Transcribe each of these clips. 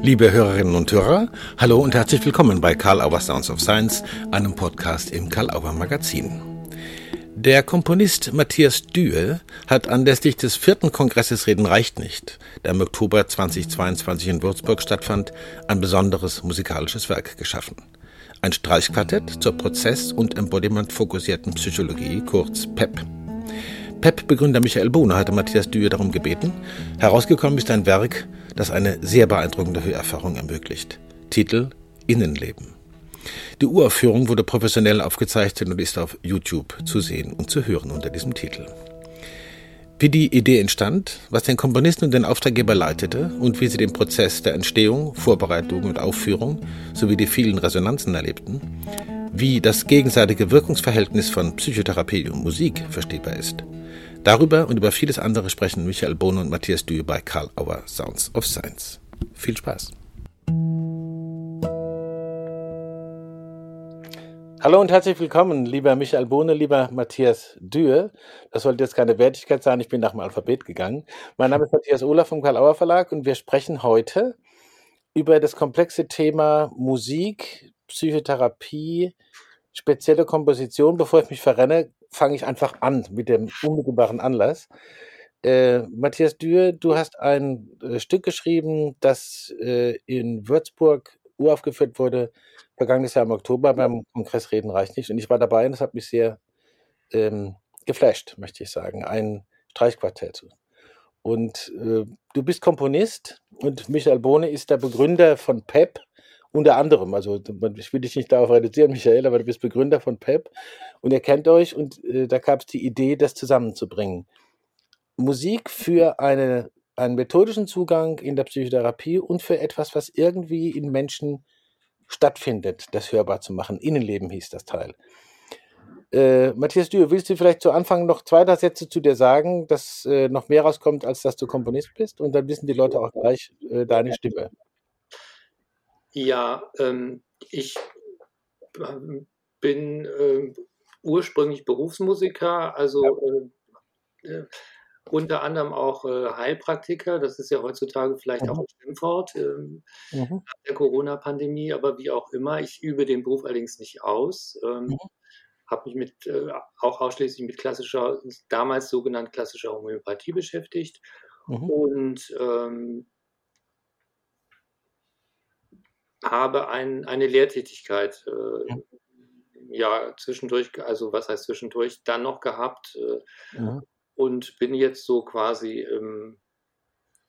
Liebe Hörerinnen und Hörer, hallo und herzlich willkommen bei Karl Auer Sounds of Science, einem Podcast im Karl Auer Magazin. Der Komponist Matthias Dühe hat anlässlich des vierten Kongresses Reden reicht nicht, der im Oktober 2022 in Würzburg stattfand, ein besonderes musikalisches Werk geschaffen. Ein Streichquartett zur Prozess- und Embodiment-fokussierten Psychologie, kurz PEP. PEP-Begründer Michael Bohne hatte Matthias Dühe darum gebeten. Herausgekommen ist ein Werk, das eine sehr beeindruckende Hörerfahrung ermöglicht. Titel Innenleben. Die Uraufführung wurde professionell aufgezeichnet und ist auf YouTube zu sehen und zu hören unter diesem Titel. Wie die Idee entstand, was den Komponisten und den Auftraggeber leitete und wie sie den Prozess der Entstehung, Vorbereitung und Aufführung sowie die vielen Resonanzen erlebten, wie das gegenseitige Wirkungsverhältnis von Psychotherapie und Musik verstehbar ist. Darüber und über vieles andere sprechen Michael Bohne und Matthias Dühe bei Karl Auer Sounds of Science. Viel Spaß! Hallo und herzlich willkommen, lieber Michael Bohne, lieber Matthias Dühe. Das sollte jetzt keine Wertigkeit sein, ich bin nach dem Alphabet gegangen. Mein Name ist Matthias Ohler vom Karl-Auer Verlag und wir sprechen heute über das komplexe Thema Musik, Psychotherapie, spezielle Komposition. Bevor ich mich verrenne, fange ich einfach an mit dem unmittelbaren Anlass. Äh, Matthias Dühe, du hast ein äh, Stück geschrieben, das äh, in Würzburg uraufgeführt wurde, vergangenes Jahr im Oktober beim Kongress Reden reicht nicht. Und ich war dabei und das hat mich sehr ähm, geflasht, möchte ich sagen. Ein Streichquartett. Und äh, du bist Komponist und Michael Bohne ist der Begründer von PEP, unter anderem. Also ich will dich nicht darauf reduzieren, Michael, aber du bist Begründer von PEP und ihr kennt euch und äh, da gab es die Idee, das zusammenzubringen. Musik für eine, einen methodischen Zugang in der Psychotherapie und für etwas, was irgendwie in Menschen stattfindet, das hörbar zu machen. Innenleben hieß das Teil. Äh, Matthias Dühe, willst du vielleicht zu Anfang noch zwei, drei Sätze zu dir sagen, dass äh, noch mehr rauskommt, als dass du Komponist bist? Und dann wissen die Leute auch gleich äh, deine Stimme. Ja, ähm, ich ähm, bin äh, ursprünglich Berufsmusiker, also äh, äh, unter anderem auch äh, Heilpraktiker. Das ist ja heutzutage vielleicht mhm. auch ein Schimpfwort ähm, mhm. nach der Corona-Pandemie, aber wie auch immer. Ich übe den Beruf allerdings nicht aus. Ähm, mhm. Habe mich mit äh, auch ausschließlich mit klassischer, damals sogenannt klassischer Homöopathie beschäftigt mhm. und ähm, habe ein, eine Lehrtätigkeit äh, ja zwischendurch, also was heißt zwischendurch, dann noch gehabt äh, mhm. und bin jetzt so quasi ähm,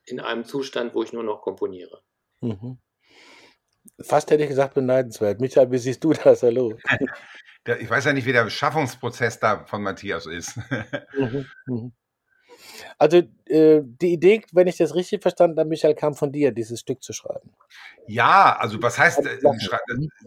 in einem Zustand, wo ich nur noch komponiere. Mhm. Fast hätte ich gesagt, beneidenswert. Michael, wie siehst du das? Hallo. Ich weiß ja nicht, wie der Beschaffungsprozess da von Matthias ist. Mhm. Mhm. Also äh, die Idee, wenn ich das richtig verstanden habe, Michael, kam von dir, dieses Stück zu schreiben. Ja, also was heißt äh, äh,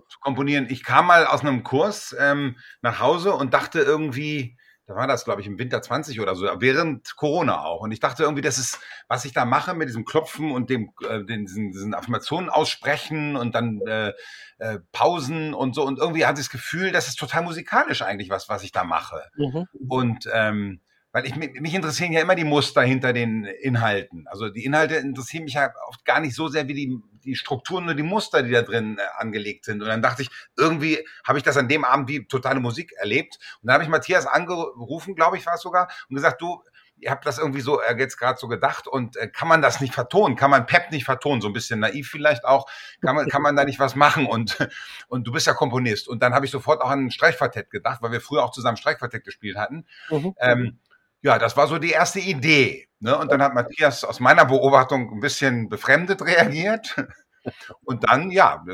zu komponieren? Ich kam mal aus einem Kurs ähm, nach Hause und dachte irgendwie, da war das, glaube ich, im Winter 20 oder so, während Corona auch. Und ich dachte irgendwie, das ist, was ich da mache mit diesem Klopfen und dem, äh, den, diesen, diesen Affirmationen aussprechen und dann äh, äh, Pausen und so. Und irgendwie hatte ich das Gefühl, das ist total musikalisch eigentlich was, was ich da mache. Mhm. Und ähm, weil ich mich interessieren ja immer die Muster hinter den Inhalten. Also die Inhalte interessieren mich ja oft gar nicht so sehr wie die, die Strukturen, nur die Muster, die da drin äh, angelegt sind. Und dann dachte ich, irgendwie habe ich das an dem Abend wie totale Musik erlebt. Und dann habe ich Matthias angerufen, glaube ich, war es sogar, und gesagt, du, ihr habt das irgendwie so äh, jetzt gerade so gedacht und äh, kann man das nicht vertonen? Kann man Pep nicht vertonen? So ein bisschen naiv vielleicht auch. Kann man, kann man da nicht was machen? Und, und du bist ja Komponist. Und dann habe ich sofort auch an ein Streichquartett gedacht, weil wir früher auch zusammen Streichquartett gespielt hatten. Mhm. Ähm, ja, das war so die erste Idee. Ne? Und dann hat Matthias aus meiner Beobachtung ein bisschen befremdet reagiert. Und dann, ja,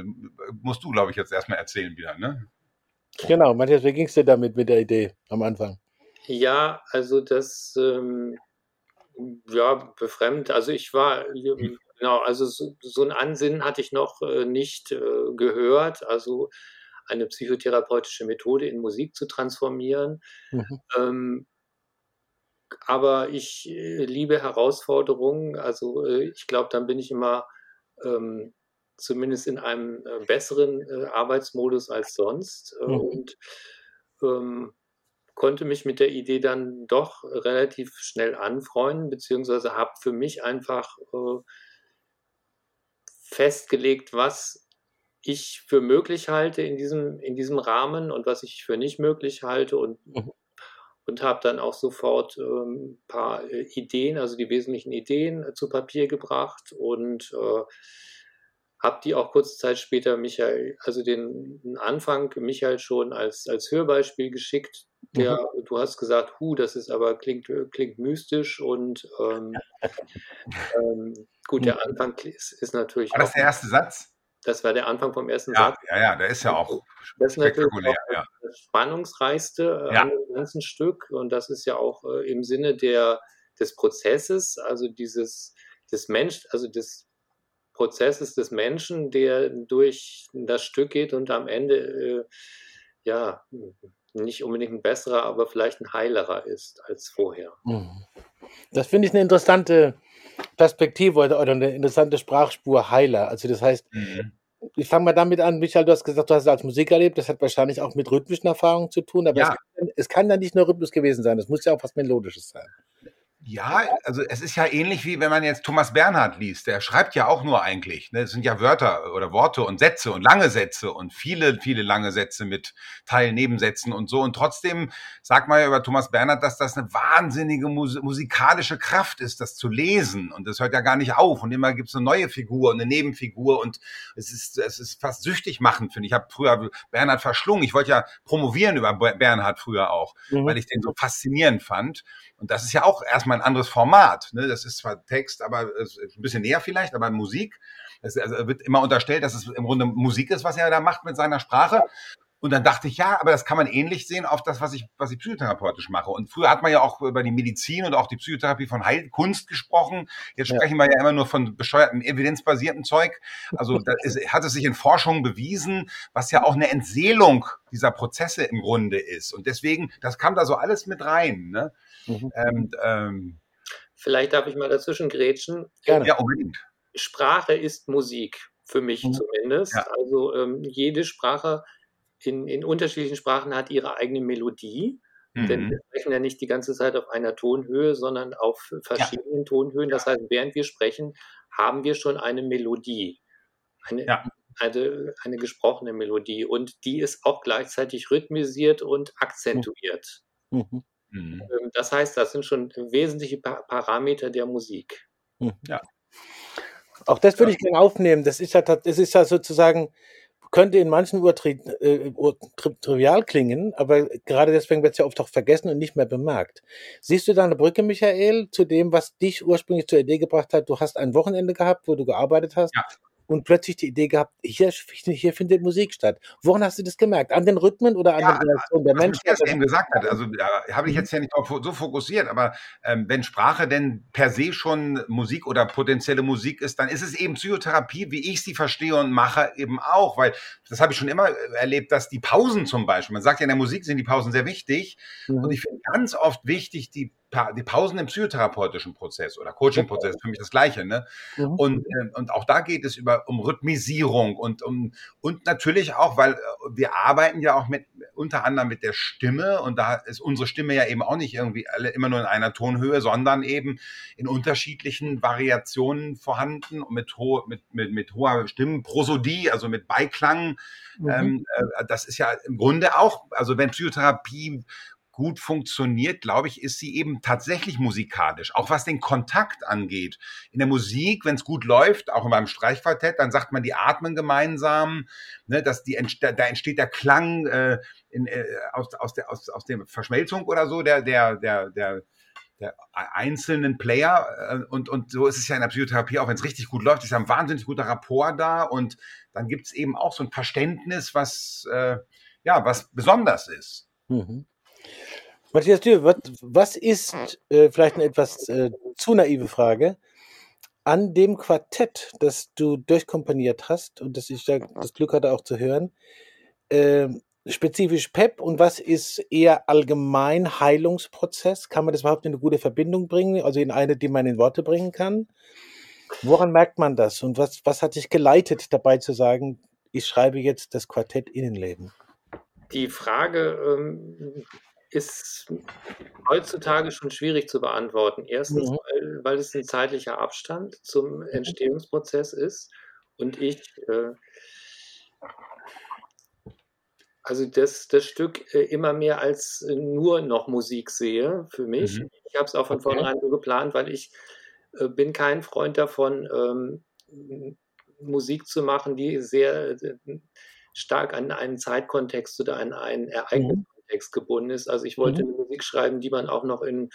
musst du, glaube ich, jetzt erstmal erzählen wieder. Ne? Genau, Matthias, wie ging es dir damit mit der Idee am Anfang? Ja, also das, ähm, ja, befremd. Also ich war, genau, also so, so ein Ansinnen hatte ich noch äh, nicht äh, gehört. Also eine psychotherapeutische Methode in Musik zu transformieren. Mhm. Ähm, aber ich äh, liebe Herausforderungen. Also äh, ich glaube, dann bin ich immer ähm, zumindest in einem äh, besseren äh, Arbeitsmodus als sonst äh, mhm. und ähm, konnte mich mit der Idee dann doch relativ schnell anfreunden, beziehungsweise habe für mich einfach äh, festgelegt, was ich für möglich halte in diesem, in diesem Rahmen und was ich für nicht möglich halte und, mhm. Und habe dann auch sofort ein ähm, paar äh, Ideen, also die wesentlichen Ideen äh, zu Papier gebracht und äh, habe die auch kurze Zeit später Michael, also den, Anfang Michael schon als, als Hörbeispiel geschickt. Der, mhm. du hast gesagt, hu, das ist aber klingt, klingt mystisch und ähm, ähm, gut, der mhm. Anfang ist, ist natürlich. War das der erste Satz? Das war der Anfang vom ersten ja, Satz. Ja, ja, der ist ja auch das ist spektakulär. Auch ja. Das spannungsreichste äh, ja. an dem ganzen Stück und das ist ja auch äh, im Sinne der, des Prozesses, also dieses des Mensch, also des Prozesses des Menschen, der durch das Stück geht und am Ende äh, ja nicht unbedingt ein besserer, aber vielleicht ein heilerer ist als vorher. Mhm. Das finde ich eine interessante Perspektive oder, oder, eine interessante Sprachspur Heiler. Also das heißt, mhm. ich fange mal damit an, Michael, du hast gesagt, du hast es als Musik erlebt, das hat wahrscheinlich auch mit rhythmischen Erfahrungen zu tun, aber ja. es, kann, es kann ja nicht nur Rhythmus gewesen sein, es muss ja auch was Melodisches sein. Ja, also es ist ja ähnlich wie wenn man jetzt Thomas Bernhard liest. Der schreibt ja auch nur eigentlich. Ne? Es sind ja Wörter oder Worte und Sätze und lange Sätze und viele, viele lange Sätze mit Teilnebensätzen und so. Und trotzdem sagt man ja über Thomas Bernhard, dass das eine wahnsinnige mus musikalische Kraft ist, das zu lesen. Und das hört ja gar nicht auf. Und immer gibt es eine neue Figur und eine Nebenfigur. Und es ist, es ist fast süchtig machen, finde ich. Ich habe früher Bernhard verschlungen. Ich wollte ja promovieren über Bernhard früher auch, mhm. weil ich den so faszinierend fand. Und das ist ja auch erstmal ein anderes Format. Ne? Das ist zwar Text, aber ein bisschen näher vielleicht, aber Musik. Es also wird immer unterstellt, dass es im Grunde Musik ist, was er da macht mit seiner Sprache. Und dann dachte ich, ja, aber das kann man ähnlich sehen auf das, was ich, was ich psychotherapeutisch mache. Und früher hat man ja auch über die Medizin und auch die Psychotherapie von Heilkunst gesprochen. Jetzt sprechen ja. wir ja immer nur von bescheuerten, evidenzbasierten Zeug. Also da ist, hat es sich in Forschung bewiesen, was ja auch eine Entseelung dieser Prozesse im Grunde ist. Und deswegen, das kam da so alles mit rein. Ne? Mhm. Ähm, ähm, Vielleicht darf ich mal dazwischen grätschen. Gerne. Ja, unbedingt. Sprache ist Musik, für mich mhm. zumindest. Ja. Also ähm, jede Sprache in, in unterschiedlichen Sprachen hat ihre eigene Melodie. Mhm. Denn wir sprechen ja nicht die ganze Zeit auf einer Tonhöhe, sondern auf verschiedenen ja. Tonhöhen. Das heißt, während wir sprechen, haben wir schon eine Melodie. Eine, ja. eine, eine gesprochene Melodie. Und die ist auch gleichzeitig rhythmisiert und akzentuiert. Mhm. Mhm. Ähm, das heißt, das sind schon wesentliche Parameter der Musik. Mhm. Ja. Auch das würde ich gerne aufnehmen. Das ist ja, das ist ja sozusagen, könnte in manchen Uhr tri äh, trivial klingen, aber gerade deswegen wird es ja oft auch vergessen und nicht mehr bemerkt. Siehst du da eine Brücke, Michael, zu dem, was dich ursprünglich zur Idee gebracht hat? Du hast ein Wochenende gehabt, wo du gearbeitet hast ja und plötzlich die Idee gehabt, hier, hier findet Musik statt. Woran hast du das gemerkt? An den Rhythmen oder an ja, den Reaktionen der Menschen? Was eben gesagt hat, also da habe ich mhm. jetzt ja nicht so fokussiert, aber ähm, wenn Sprache denn per se schon Musik oder potenzielle Musik ist, dann ist es eben Psychotherapie, wie ich sie verstehe und mache, eben auch, weil das habe ich schon immer erlebt, dass die Pausen zum Beispiel, man sagt ja in der Musik sind die Pausen sehr wichtig mhm. und ich finde ganz oft wichtig, die die Pausen im psychotherapeutischen Prozess oder Coaching-Prozess, für mich das Gleiche. Ne? Mhm. Und, äh, und auch da geht es über, um Rhythmisierung und, um, und natürlich auch, weil äh, wir arbeiten ja auch mit, unter anderem mit der Stimme und da ist unsere Stimme ja eben auch nicht irgendwie alle immer nur in einer Tonhöhe, sondern eben in unterschiedlichen Variationen vorhanden und mit, ho mit, mit, mit hoher Stimmenprosodie, also mit Beiklang. Mhm. Ähm, äh, das ist ja im Grunde auch, also wenn Psychotherapie gut funktioniert, glaube ich, ist sie eben tatsächlich musikalisch. Auch was den Kontakt angeht. In der Musik, wenn es gut läuft, auch in meinem Streichquartett, dann sagt man, die atmen gemeinsam, ne, dass die, da entsteht der Klang äh, in, äh, aus, aus, der, aus, aus der Verschmelzung oder so, der, der, der, der, der einzelnen Player. Äh, und, und so ist es ja in der Psychotherapie, auch wenn es richtig gut läuft, ist ja ein wahnsinnig guter Rapport da. Und dann gibt es eben auch so ein Verständnis, was, äh, ja, was besonders ist. Mhm. Matthias Dürr, was, was ist, äh, vielleicht eine etwas äh, zu naive Frage, an dem Quartett, das du durchkomponiert hast und das ich das Glück hatte auch zu hören, äh, spezifisch PEP und was ist eher allgemein Heilungsprozess? Kann man das überhaupt in eine gute Verbindung bringen, also in eine, die man in Worte bringen kann? Woran merkt man das und was, was hat dich geleitet, dabei zu sagen, ich schreibe jetzt das Quartett Innenleben? Die Frage ähm, ist heutzutage schon schwierig zu beantworten. Erstens, mhm. weil, weil, es ein zeitlicher Abstand zum mhm. Entstehungsprozess ist und ich äh, also das, das Stück äh, immer mehr als nur noch Musik sehe für mich. Mhm. Ich habe es auch von okay. vornherein so geplant, weil ich äh, bin kein Freund davon, ähm, Musik zu machen, die sehr äh, stark an einen Zeitkontext oder an einen Ereigniskontext mhm. Gebunden ist. Also ich wollte mhm. eine Musik schreiben, die man auch noch in,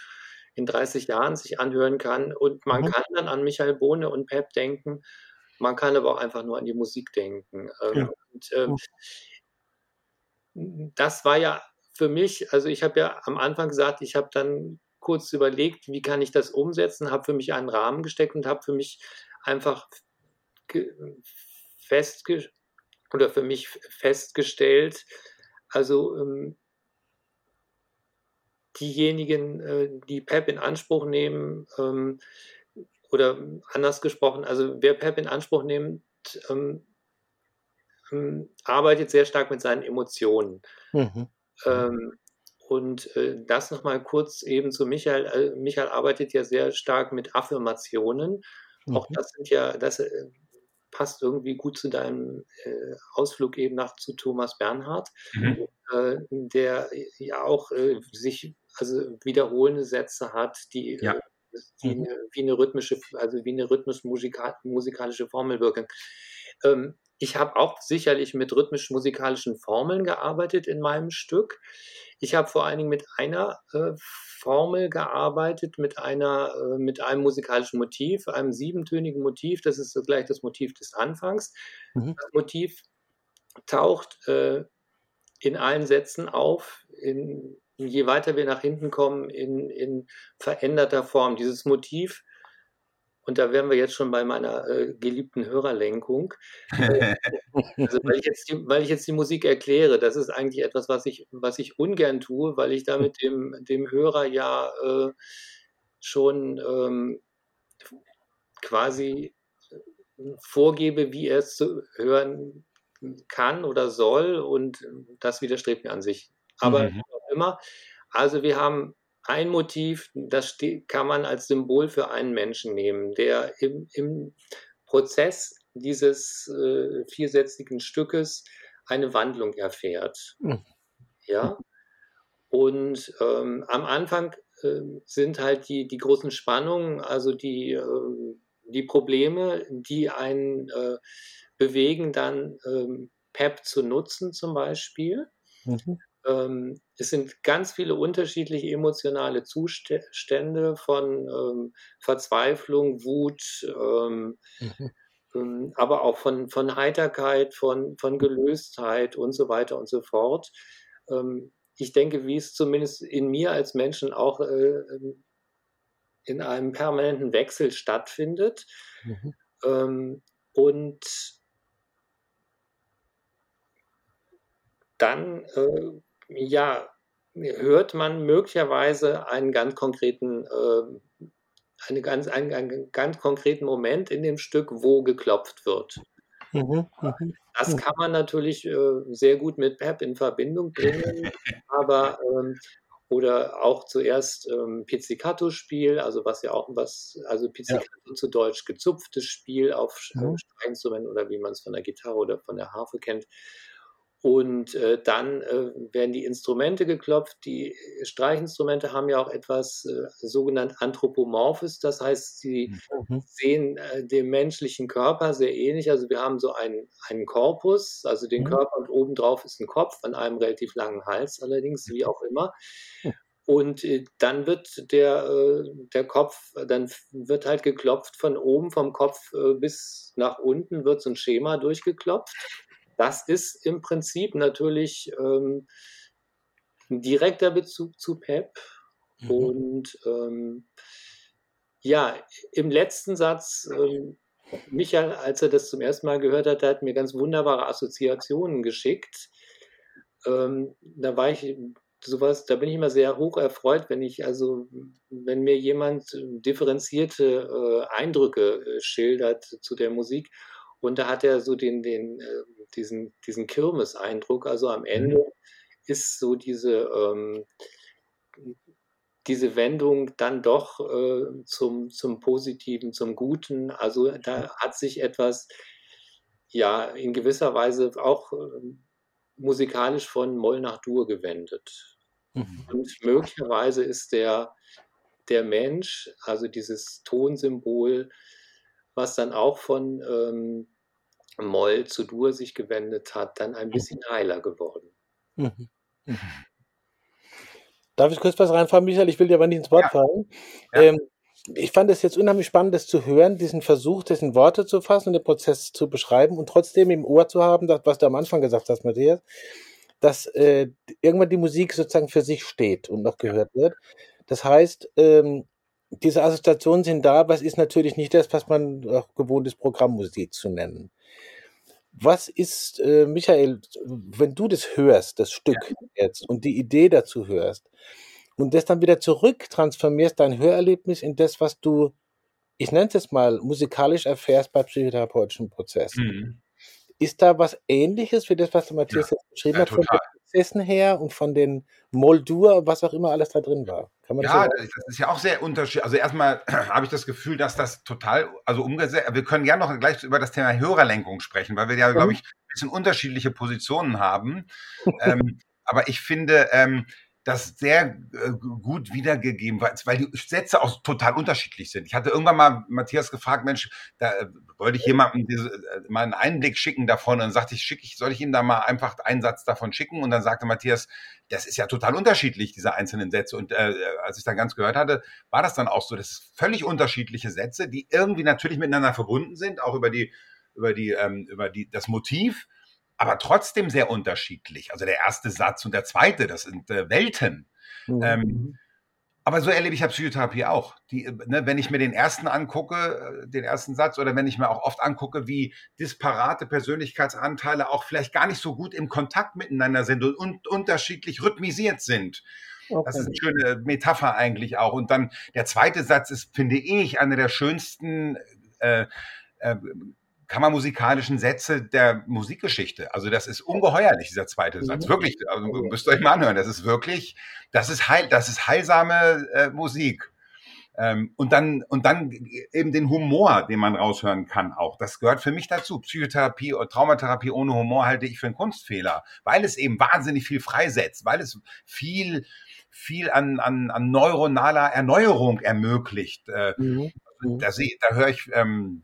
in 30 Jahren sich anhören kann. Und man mhm. kann dann an Michael Bohne und Pep denken. Man kann aber auch einfach nur an die Musik denken. Ähm, ja. Und, ähm, das war ja für mich, also ich habe ja am Anfang gesagt, ich habe dann kurz überlegt, wie kann ich das umsetzen, habe für mich einen Rahmen gesteckt und habe für mich einfach festge oder für mich festgestellt, also ähm, diejenigen, äh, die PEP in Anspruch nehmen, ähm, oder anders gesprochen, also wer PEP in Anspruch nimmt, ähm, ähm, arbeitet sehr stark mit seinen Emotionen. Mhm. Ähm, und äh, das nochmal kurz eben zu Michael. Äh, Michael arbeitet ja sehr stark mit Affirmationen. Mhm. Auch das sind ja, das äh, passt irgendwie gut zu deinem äh, Ausflug eben nach zu Thomas Bernhard, mhm. Äh, der ja auch äh, sich also wiederholende Sätze hat, die, ja. die mhm. wie eine rhythmische, also wie eine rhythmisch-musikalische Formel wirken. Ähm, ich habe auch sicherlich mit rhythmisch-musikalischen Formeln gearbeitet in meinem Stück. Ich habe vor allen Dingen mit einer äh, Formel gearbeitet, mit, einer, äh, mit einem musikalischen Motiv, einem siebentönigen Motiv. Das ist gleich das Motiv des Anfangs. Mhm. Das Motiv taucht äh, in allen Sätzen auf, in, je weiter wir nach hinten kommen, in, in veränderter Form. Dieses Motiv und da wären wir jetzt schon bei meiner äh, geliebten Hörerlenkung. Äh, also weil, ich jetzt die, weil ich jetzt die Musik erkläre, das ist eigentlich etwas, was ich, was ich ungern tue, weil ich damit dem, dem Hörer ja äh, schon ähm, quasi vorgebe, wie er es zu hören kann oder soll. Und das widerstrebt mir an sich. Aber mhm. Immer. Also wir haben ein Motiv, das kann man als Symbol für einen Menschen nehmen, der im, im Prozess dieses äh, viersätzigen Stückes eine Wandlung erfährt. Mhm. Ja. Und ähm, am Anfang äh, sind halt die, die großen Spannungen, also die, äh, die Probleme, die einen äh, bewegen, dann ähm, PEP zu nutzen zum Beispiel. Mhm. Ähm, es sind ganz viele unterschiedliche emotionale Zustände von ähm, Verzweiflung, Wut, ähm, mhm. Ähm, aber auch von, von Heiterkeit, von, von Gelöstheit und so weiter und so fort. Ähm, ich denke, wie es zumindest in mir als Menschen auch äh, ähm, in einem permanenten Wechsel stattfindet. Mhm. und dann äh, ja, hört man möglicherweise einen ganz konkreten, äh, eine ganz, einen, einen, ganz konkreten Moment in dem Stück, wo geklopft wird. Mhm, mhm, das mhm. kann man natürlich äh, sehr gut mit Pep in Verbindung bringen, aber ähm, oder auch zuerst ähm, Pizzicato-Spiel, also was ja auch was, also Pizzicato ja. zu Deutsch gezupftes Spiel auf mhm. Streikinstrumenten oder wie man es von der Gitarre oder von der Harfe kennt. Und äh, dann äh, werden die Instrumente geklopft. Die Streichinstrumente haben ja auch etwas äh, sogenannt Anthropomorphes, das heißt, sie mhm. sehen äh, dem menschlichen Körper sehr ähnlich. Also wir haben so einen, einen Korpus, also den mhm. Körper und obendrauf ist ein Kopf an einem relativ langen Hals allerdings, wie auch immer. Und äh, dann wird der, äh, der Kopf, dann wird halt geklopft von oben vom Kopf bis nach unten, wird so ein Schema durchgeklopft. Das ist im Prinzip natürlich ähm, ein direkter Bezug zu Pep. Mhm. Und ähm, ja, im letzten Satz, ähm, Michael, als er das zum ersten Mal gehört hat, hat mir ganz wunderbare Assoziationen geschickt. Ähm, da war ich sowas, da bin ich immer sehr hoch erfreut, wenn ich, also, wenn mir jemand differenzierte äh, Eindrücke äh, schildert zu der Musik. Und da hat er so den, den, äh, diesen, diesen Kirmes-Eindruck. Also am Ende mhm. ist so diese, ähm, diese Wendung dann doch äh, zum, zum Positiven, zum Guten. Also da hat sich etwas ja in gewisser Weise auch äh, musikalisch von Moll nach Dur gewendet. Mhm. Und möglicherweise ist der, der Mensch, also dieses Tonsymbol, was dann auch von ähm, Moll zu Dur sich gewendet hat, dann ein bisschen heiler geworden. Mhm. Mhm. Darf ich kurz was reinfahren, Michael? Ich will dir aber nicht ins Wort ja. fallen. Ja. Ähm, ich fand es jetzt unheimlich spannend, das zu hören, diesen Versuch, das in Worte zu fassen und den Prozess zu beschreiben und trotzdem im Ohr zu haben, das, was du am Anfang gesagt hast, Matthias, dass äh, irgendwann die Musik sozusagen für sich steht und noch gehört wird. Das heißt, ähm, diese Assoziationen sind da, aber es ist natürlich nicht das, was man auch gewohnt ist, Programmmusik zu nennen. Was ist, äh, Michael, wenn du das hörst, das Stück ja. jetzt und die Idee dazu hörst und das dann wieder zurück transformierst, dein Hörerlebnis in das, was du, ich nenne es jetzt mal, musikalisch erfährst bei psychotherapeutischen Prozessen. Mhm. Ist da was ähnliches wie das, was der Matthias ja. jetzt beschrieben ja, hat, den Prozessen her und von den Moldur, was auch immer alles da drin war? ja, das, das ist ja auch sehr unterschiedlich. Also erstmal habe ich das Gefühl, dass das total, also umgesetzt, wir können gerne noch gleich über das Thema Hörerlenkung sprechen, weil wir ja, mhm. glaube ich, ein bisschen unterschiedliche Positionen haben. ähm, aber ich finde, ähm, das sehr äh, gut wiedergegeben, weil, die Sätze auch total unterschiedlich sind. Ich hatte irgendwann mal Matthias gefragt, Mensch, da äh, wollte ich jemandem diese, äh, mal einen Einblick schicken davon und dann sagte ich, schick ich, soll ich ihm da mal einfach einen Satz davon schicken? Und dann sagte Matthias, das ist ja total unterschiedlich, diese einzelnen Sätze. Und äh, als ich dann ganz gehört hatte, war das dann auch so, das ist völlig unterschiedliche Sätze, die irgendwie natürlich miteinander verbunden sind, auch über die, über die, ähm, über die, das Motiv aber trotzdem sehr unterschiedlich. Also der erste Satz und der zweite, das sind äh, Welten. Mhm. Ähm, aber so erlebe ich ja Psychotherapie auch. Die, äh, ne, wenn ich mir den ersten angucke, äh, den ersten Satz, oder wenn ich mir auch oft angucke, wie disparate Persönlichkeitsanteile auch vielleicht gar nicht so gut im Kontakt miteinander sind und, und unterschiedlich rhythmisiert sind. Okay. Das ist eine schöne Metapher eigentlich auch. Und dann der zweite Satz ist, finde ich, einer der schönsten äh, äh, kammermusikalischen Sätze der Musikgeschichte. Also das ist ungeheuerlich, dieser zweite Satz. Mhm. Wirklich, also müsst ihr euch mal anhören. Das ist wirklich, das ist heil, das ist heilsame äh, Musik. Ähm, und dann, und dann eben den Humor, den man raushören kann auch. Das gehört für mich dazu. Psychotherapie oder Traumatherapie ohne Humor halte ich für einen Kunstfehler, weil es eben wahnsinnig viel freisetzt, weil es viel, viel an, an, an neuronaler Erneuerung ermöglicht. Äh, mhm. Da, da höre ich, ähm,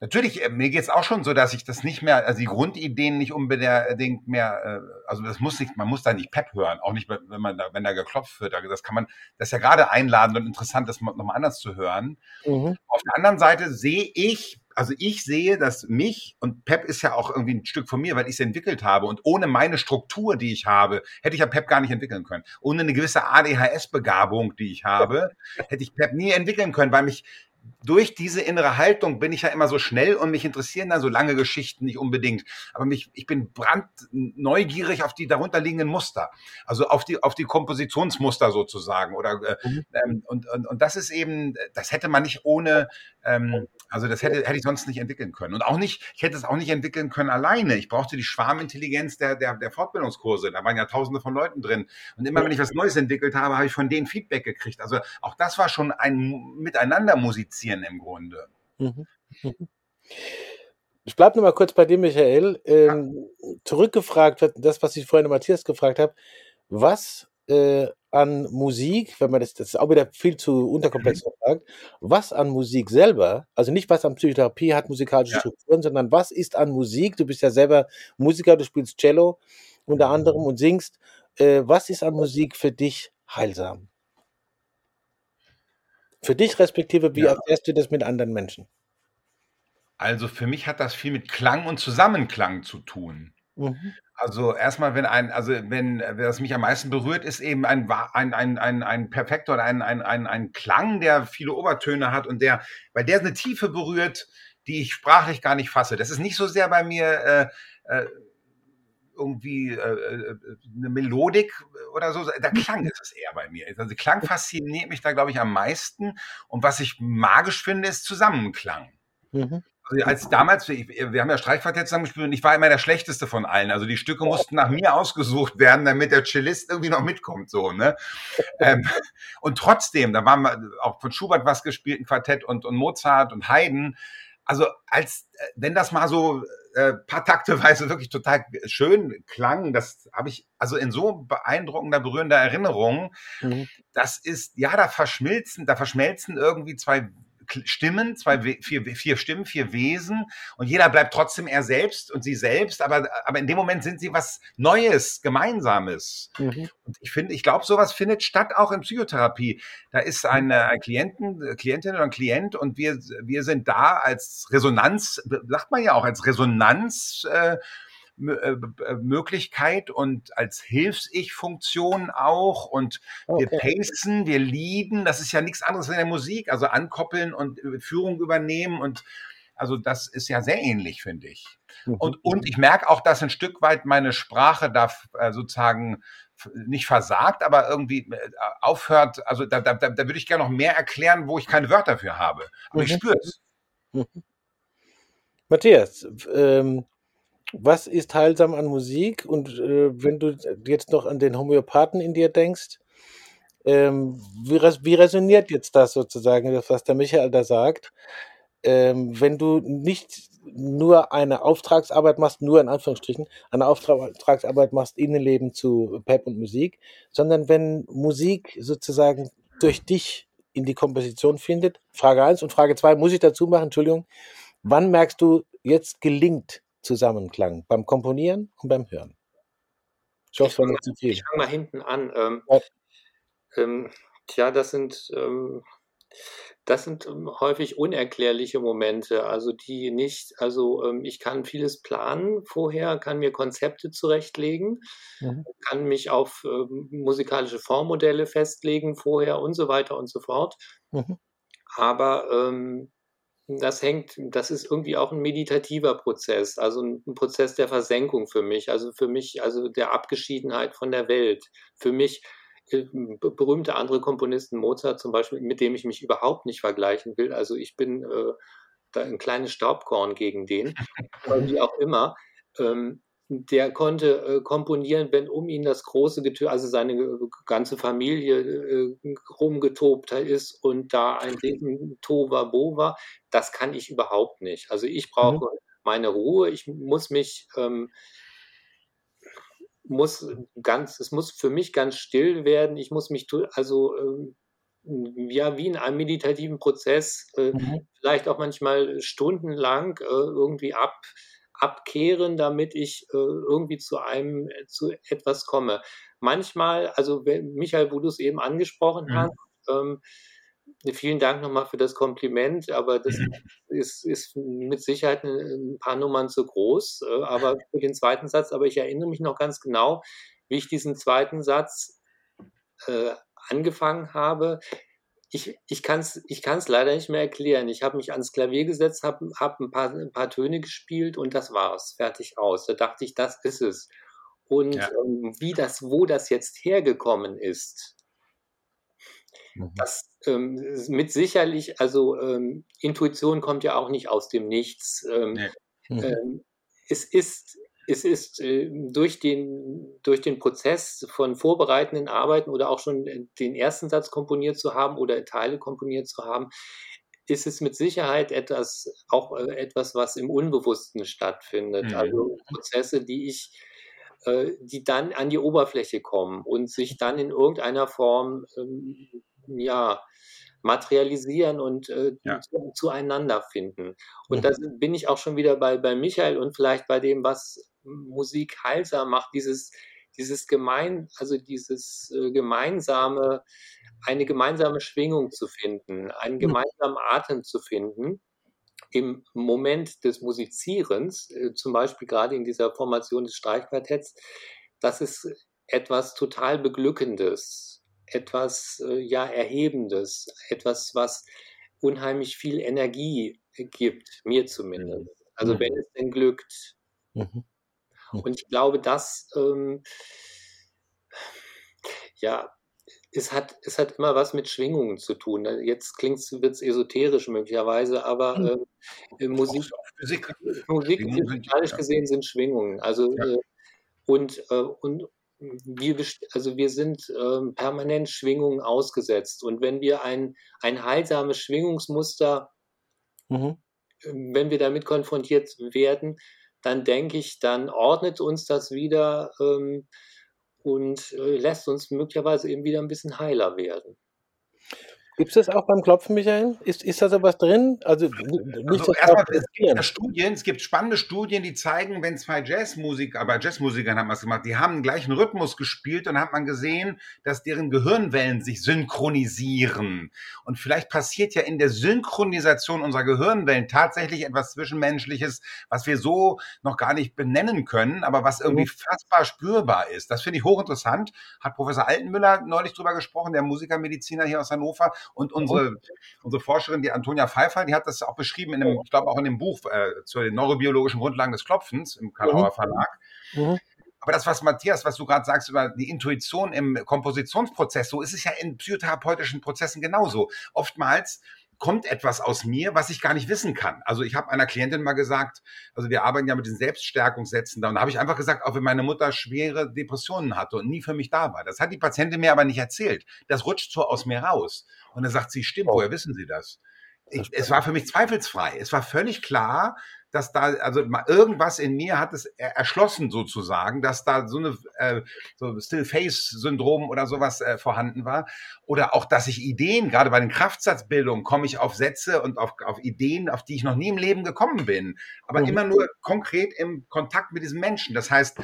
Natürlich, äh, mir geht's auch schon so, dass ich das nicht mehr, also die Grundideen nicht unbedingt mehr, äh, also das muss nicht, man muss da nicht Pep hören, auch nicht, wenn man da, wenn da geklopft wird. Das kann man, das ist ja gerade einladend und interessant, das nochmal anders zu hören. Mhm. Auf der anderen Seite sehe ich, also ich sehe, dass mich, und Pep ist ja auch irgendwie ein Stück von mir, weil ich es entwickelt habe. Und ohne meine Struktur, die ich habe, hätte ich ja Pep gar nicht entwickeln können. Ohne eine gewisse ADHS-Begabung, die ich habe, hätte ich Pep nie entwickeln können, weil mich durch diese innere Haltung bin ich ja immer so schnell und mich interessieren dann so lange Geschichten nicht unbedingt. Aber mich, ich bin brandneugierig auf die darunterliegenden Muster. Also auf die, auf die Kompositionsmuster sozusagen. Oder, äh, mhm. ähm, und, und, und das ist eben, das hätte man nicht ohne, ähm, also das hätte, hätte ich sonst nicht entwickeln können. Und auch nicht, ich hätte es auch nicht entwickeln können alleine. Ich brauchte die Schwarmintelligenz der, der, der Fortbildungskurse. Da waren ja tausende von Leuten drin. Und immer wenn ich was Neues entwickelt habe, habe ich von denen Feedback gekriegt. Also auch das war schon ein Miteinander musizieren im Grunde. Mhm. Mhm. Ich bleibe noch mal kurz bei dir, Michael. Ähm, ja. Zurückgefragt wird das, was ich vorhin Matthias gefragt habe. Was äh, an Musik, wenn man das, das ist auch wieder viel zu unterkomplex mhm. gefragt, was an Musik selber, also nicht was an Psychotherapie hat, musikalische ja. Strukturen, sondern was ist an Musik, du bist ja selber Musiker, du spielst Cello unter anderem und singst, äh, was ist an Musik für dich heilsam? Für dich respektive, wie ja. erfährst du das mit anderen Menschen? Also für mich hat das viel mit Klang und Zusammenklang zu tun. Mhm. Also erstmal, wenn ein, also wenn, was mich am meisten berührt, ist eben ein, ein, ein, ein, ein perfekter oder ein, ein, ein, ein Klang, der viele Obertöne hat und der, weil der eine Tiefe berührt, die ich sprachlich gar nicht fasse. Das ist nicht so sehr bei mir äh, äh, irgendwie äh, äh eine Melodik oder so. Der Klang ist es eher bei mir. Also Klang fasziniert mich da, glaube ich, am meisten. Und was ich magisch finde, ist Zusammenklang. Mhm. Also als damals, wir haben ja Streichquartett zusammengespielt und ich war immer der Schlechteste von allen. Also die Stücke mussten nach mir ausgesucht werden, damit der Cellist irgendwie noch mitkommt, so, ne? ähm, und trotzdem, da waren wir auch von Schubert was gespielt, ein Quartett und, und Mozart und Haydn. also als äh, wenn das mal so äh, paar Takteweise wirklich total schön klang, das habe ich also in so beeindruckender, berührender Erinnerung. Mhm. Das ist ja, da verschmilzen, da verschmelzen irgendwie zwei Stimmen, zwei, vier, vier Stimmen, vier Wesen und jeder bleibt trotzdem er selbst und sie selbst, aber, aber in dem Moment sind sie was Neues, Gemeinsames. Mhm. Und ich finde, ich glaube, sowas findet statt auch in Psychotherapie. Da ist eine, ein Klienten, Klientin oder ein Klient und wir, wir sind da als Resonanz, sagt man ja auch, als Resonanz, äh, äh, Möglichkeit und als Hilfs-Ich-Funktion auch und okay. wir pacen, wir leaden, das ist ja nichts anderes in der Musik, also ankoppeln und äh, Führung übernehmen und also das ist ja sehr ähnlich, finde ich. Mhm. Und, und ich merke auch, dass ein Stück weit meine Sprache da äh, sozusagen nicht versagt, aber irgendwie aufhört, also da, da, da würde ich gerne noch mehr erklären, wo ich keine Wörter für habe. Aber mhm. ich spüre es. Mhm. Matthias, ähm, was ist heilsam an Musik? Und äh, wenn du jetzt noch an den Homöopathen in dir denkst, ähm, wie, res wie, resoniert jetzt das sozusagen, das, was der Michael da sagt? Ähm, wenn du nicht nur eine Auftragsarbeit machst, nur in Anführungsstrichen, eine Auftragsarbeit machst, Innenleben zu Pep und Musik, sondern wenn Musik sozusagen durch dich in die Komposition findet. Frage 1 und Frage 2 muss ich dazu machen, Entschuldigung. Wann merkst du, jetzt gelingt Zusammenklang beim Komponieren und beim Hören. Ich hoffe, es nicht zu viel. Ich fange mal hinten an. Ähm, ja. Ähm, tja, das sind, ähm, das sind ähm, häufig unerklärliche Momente, also die nicht, also ähm, ich kann vieles planen vorher, kann mir Konzepte zurechtlegen, mhm. kann mich auf ähm, musikalische Formmodelle festlegen vorher und so weiter und so fort. Mhm. Aber das hängt, das ist irgendwie auch ein meditativer Prozess, also ein, ein, Prozess der Versenkung für mich, also für mich, also der Abgeschiedenheit von der Welt. Für mich äh, berühmte andere Komponisten, Mozart zum Beispiel, mit dem ich mich überhaupt nicht vergleichen will. Also ich bin äh, ein kleines Staubkorn gegen den, wie auch immer. Ähm, der konnte äh, komponieren, wenn um ihn das große Getö also seine ganze Familie äh, rumgetobt ist und da ein Leben Tova Bova, das kann ich überhaupt nicht. Also ich brauche mhm. meine Ruhe, ich muss mich ähm, muss ganz, es muss für mich ganz still werden. Ich muss mich also ähm, ja wie in einem meditativen Prozess äh, mhm. vielleicht auch manchmal stundenlang äh, irgendwie ab abkehren, damit ich äh, irgendwie zu einem, äh, zu etwas komme. Manchmal, also Michael, wo du es eben angesprochen mhm. hast, ähm, vielen Dank nochmal für das Kompliment, aber das mhm. ist, ist, mit Sicherheit ein, ein, paar Nummern zu groß. Äh, aber für den zweiten Satz, aber ich erinnere mich noch ganz genau, wie ich diesen zweiten Satz äh, angefangen habe ich, ich kann es ich kann's leider nicht mehr erklären. Ich habe mich ans Klavier gesetzt, habe hab ein, paar, ein paar Töne gespielt und das war's, fertig aus. Da dachte ich, das ist es. Und ja. ähm, wie das, wo das jetzt hergekommen ist, mhm. das ähm, mit sicherlich, also ähm, Intuition kommt ja auch nicht aus dem Nichts. Ähm, nee. mhm. es ist es ist äh, durch, den, durch den Prozess von vorbereitenden Arbeiten oder auch schon den ersten Satz komponiert zu haben oder Teile komponiert zu haben, ist es mit Sicherheit etwas, auch äh, etwas, was im Unbewussten stattfindet. Mhm. Also Prozesse, die ich, äh, die dann an die Oberfläche kommen und sich dann in irgendeiner Form, ähm, ja, materialisieren und äh, ja. zu, zueinander finden. Und mhm. da bin ich auch schon wieder bei, bei Michael und vielleicht bei dem, was Musik heilsam macht, dieses, dieses gemein, also dieses äh, gemeinsame, eine gemeinsame Schwingung zu finden, einen gemeinsamen Atem zu finden im Moment des Musizierens, äh, zum Beispiel gerade in dieser Formation des Streichquartetts, das ist etwas total Beglückendes, etwas äh, ja Erhebendes, etwas, was unheimlich viel Energie gibt, mir zumindest. Mhm. Also mhm. wenn es denn glückt. Mhm. Hm. Und ich glaube, das, ähm, ja, es hat, es hat immer was mit Schwingungen zu tun. Ne? Jetzt klingt es, wird es esoterisch möglicherweise, aber hm. äh, Musik, Physik, Musik physikalisch gesehen sind Schwingungen. Also ja. äh, und, äh, und wir, also wir sind äh, permanent Schwingungen ausgesetzt. Und wenn wir ein, ein heilsames Schwingungsmuster mhm wenn wir damit konfrontiert werden, dann denke ich, dann ordnet uns das wieder ähm, und äh, lässt uns möglicherweise eben wieder ein bisschen heiler werden. Gibt es das auch beim Klopfen, Michael? Ist, ist da sowas drin? Also, nicht also erstmal, es gibt Studien, es gibt spannende Studien, die zeigen, wenn zwei Jazzmusiker, aber Jazzmusikern haben wir es gemacht, die haben den gleichen Rhythmus gespielt und hat man gesehen, dass deren Gehirnwellen sich synchronisieren. Und vielleicht passiert ja in der Synchronisation unserer Gehirnwellen tatsächlich etwas Zwischenmenschliches, was wir so noch gar nicht benennen können, aber was irgendwie mhm. fassbar spürbar ist. Das finde ich hochinteressant. Hat Professor Altenmüller neulich drüber gesprochen, der Musikermediziner hier aus Hannover. Und unsere, unsere Forscherin, die Antonia Pfeiffer, die hat das auch beschrieben in dem, ich glaube auch in dem Buch äh, zu den neurobiologischen Grundlagen des Klopfens im Karlauer mhm. Verlag. Mhm. Aber das, was Matthias, was du gerade sagst über die Intuition im Kompositionsprozess, so ist es ja in psychotherapeutischen Prozessen genauso. Oftmals kommt etwas aus mir, was ich gar nicht wissen kann. Also ich habe einer Klientin mal gesagt, also wir arbeiten ja mit den Selbststärkungssätzen da und da habe ich einfach gesagt, auch wenn meine Mutter schwere Depressionen hatte und nie für mich da war. Das hat die Patientin mir aber nicht erzählt. Das rutscht so aus mir raus. Und dann sagt sie, stimmt, woher wissen Sie das? Ich, es war für mich zweifelsfrei. Es war völlig klar, dass da, also irgendwas in mir hat es erschlossen sozusagen, dass da so eine äh, so Still-Face-Syndrom oder sowas äh, vorhanden war. Oder auch, dass ich Ideen, gerade bei den Kraftsatzbildungen, komme ich auf Sätze und auf, auf Ideen, auf die ich noch nie im Leben gekommen bin. Aber mhm. immer nur konkret im Kontakt mit diesem Menschen. Das heißt,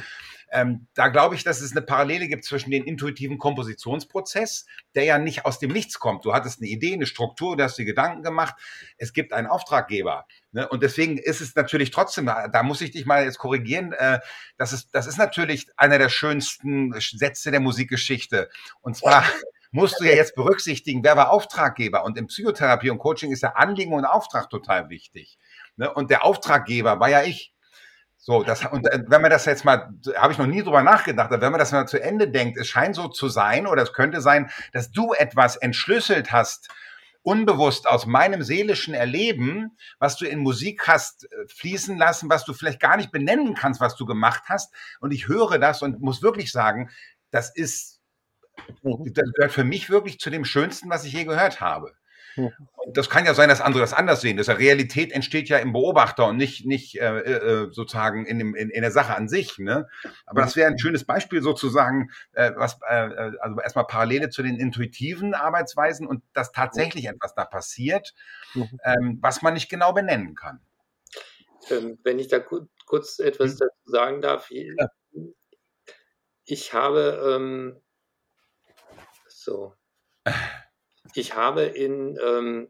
ähm, da glaube ich, dass es eine Parallele gibt zwischen dem intuitiven Kompositionsprozess, der ja nicht aus dem Nichts kommt. Du hattest eine Idee, eine Struktur, du hast dir Gedanken gemacht. Es gibt einen Auftraggeber. Ne? Und deswegen ist es natürlich trotzdem, da muss ich dich mal jetzt korrigieren, äh, das, ist, das ist natürlich einer der schönsten Sätze der Musikgeschichte. Und zwar musst du ja jetzt berücksichtigen, wer war Auftraggeber? Und in Psychotherapie und Coaching ist ja Anliegen und Auftrag total wichtig. Ne? Und der Auftraggeber war ja ich. So, das, und äh, wenn man das jetzt mal, habe ich noch nie drüber nachgedacht, aber wenn man das mal zu Ende denkt, es scheint so zu sein oder es könnte sein, dass du etwas entschlüsselt hast, unbewusst aus meinem seelischen Erleben, was du in Musik hast äh, fließen lassen, was du vielleicht gar nicht benennen kannst, was du gemacht hast. Und ich höre das und muss wirklich sagen, das ist, mhm. das gehört für mich wirklich zu dem Schönsten, was ich je gehört habe. Und das kann ja sein, dass andere das anders sehen. Das ja Realität entsteht ja im Beobachter und nicht, nicht äh, äh, sozusagen in, dem, in, in der Sache an sich. Ne? Aber das wäre ein schönes Beispiel sozusagen, äh, was äh, äh, also erstmal Parallele zu den intuitiven Arbeitsweisen und dass tatsächlich etwas da passiert, mhm. ähm, was man nicht genau benennen kann. Ähm, wenn ich da kurz etwas mhm. dazu sagen darf, ja. ich habe ähm, so ich habe in ähm,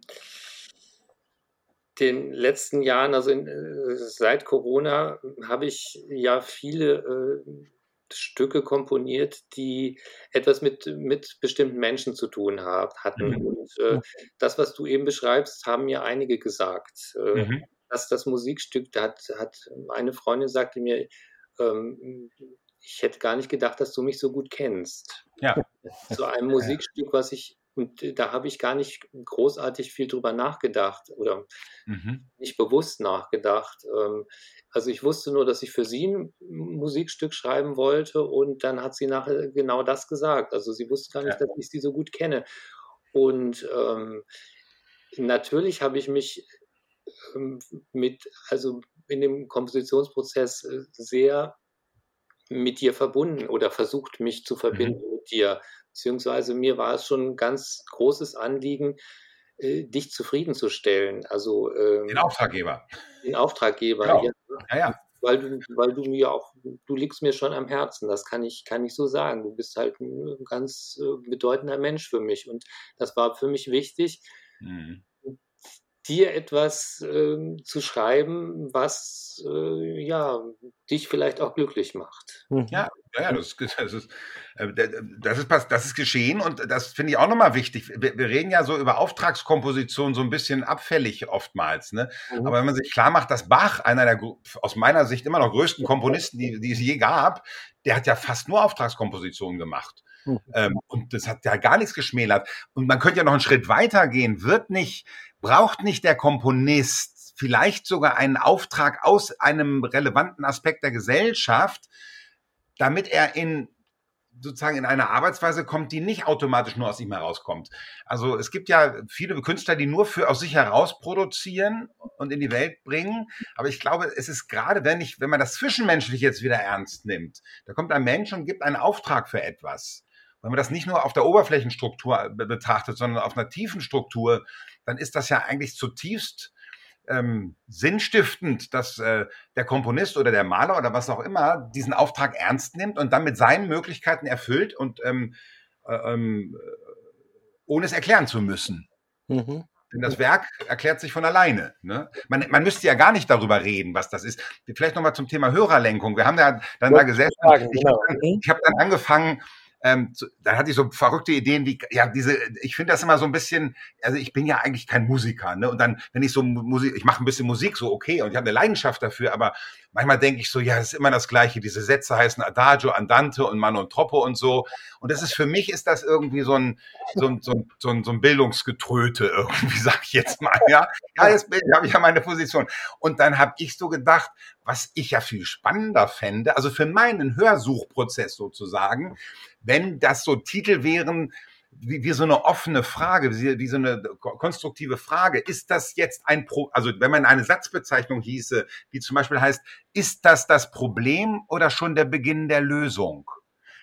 den letzten Jahren, also in, äh, seit Corona, habe ich ja viele äh, Stücke komponiert, die etwas mit, mit bestimmten Menschen zu tun hab, hatten. Mhm. Und äh, das, was du eben beschreibst, haben mir einige gesagt. Äh, mhm. dass das Musikstück, da hat, hat eine Freundin sagte mir, ähm, ich hätte gar nicht gedacht, dass du mich so gut kennst. Ja. Zu einem Musikstück, was ich und da habe ich gar nicht großartig viel drüber nachgedacht oder mhm. nicht bewusst nachgedacht. Ähm, also ich wusste nur, dass ich für sie ein Musikstück schreiben wollte und dann hat sie nachher genau das gesagt. Also sie wusste gar nicht, ja. dass ich sie so gut kenne. Und ähm, natürlich habe ich mich ähm, mit, also in dem Kompositionsprozess äh, sehr mit dir verbunden oder versucht, mich zu verbinden mhm. mit dir. Beziehungsweise mir war es schon ein ganz großes Anliegen, äh, dich zufriedenzustellen. Also ähm, den Auftraggeber. Den Auftraggeber, genau. ja. ja, ja. Weil du, weil du mir auch, du liegst mir schon am Herzen, das kann ich, kann ich so sagen. Du bist halt ein ganz äh, bedeutender Mensch für mich. Und das war für mich wichtig. Mhm dir etwas äh, zu schreiben, was äh, ja dich vielleicht auch glücklich macht. Mhm. Ja, ja, das, das, ist, äh, das, ist, das ist geschehen und das finde ich auch nochmal wichtig. Wir, wir, reden ja so über Auftragskomposition so ein bisschen abfällig oftmals. Ne? Mhm. Aber wenn man sich klar macht, dass Bach, einer der aus meiner Sicht immer noch größten Komponisten, die, die es je gab, der hat ja fast nur Auftragskompositionen gemacht. Mhm. Ähm, und das hat ja gar nichts geschmälert. Und man könnte ja noch einen Schritt weiter gehen. Wird nicht braucht nicht der Komponist vielleicht sogar einen Auftrag aus einem relevanten Aspekt der Gesellschaft, damit er in sozusagen in eine Arbeitsweise kommt, die nicht automatisch nur aus ihm herauskommt. Also es gibt ja viele Künstler, die nur für aus sich heraus produzieren und in die Welt bringen. Aber ich glaube, es ist gerade, wenn ich, wenn man das zwischenmenschlich jetzt wieder ernst nimmt, da kommt ein Mensch und gibt einen Auftrag für etwas. Wenn man das nicht nur auf der Oberflächenstruktur betrachtet, sondern auf einer tiefen Struktur, dann ist das ja eigentlich zutiefst ähm, sinnstiftend, dass äh, der Komponist oder der Maler oder was auch immer diesen Auftrag ernst nimmt und dann mit seinen Möglichkeiten erfüllt und ähm, äh, ähm, ohne es erklären zu müssen. Mhm. Denn das Werk erklärt sich von alleine. Ne? Man, man müsste ja gar nicht darüber reden, was das ist. Vielleicht nochmal zum Thema Hörerlenkung. Wir haben ja dann ja, da gesessen. Sagen, ich genau. habe dann, hab dann angefangen, ähm, da hatte ich so verrückte Ideen wie, ja, diese, ich finde das immer so ein bisschen, also ich bin ja eigentlich kein Musiker, ne? Und dann, wenn ich so Musik, ich mache ein bisschen Musik, so okay, und ich habe eine Leidenschaft dafür, aber manchmal denke ich so, ja, es ist immer das Gleiche. Diese Sätze heißen Adagio, Andante und Mano und Troppo und so. Und das ist für mich ist das irgendwie so ein, so ein, so ein, so ein, so ein Bildungsgetröte irgendwie, sag ich jetzt mal. Ja, ja jetzt habe ich ja meine Position. Und dann habe ich so gedacht, was ich ja viel spannender fände, also für meinen Hörsuchprozess sozusagen, wenn das so Titel wären, wie, wie so eine offene Frage, wie, wie so eine konstruktive Frage. Ist das jetzt ein Pro, also wenn man eine Satzbezeichnung hieße, wie zum Beispiel heißt, ist das das Problem oder schon der Beginn der Lösung?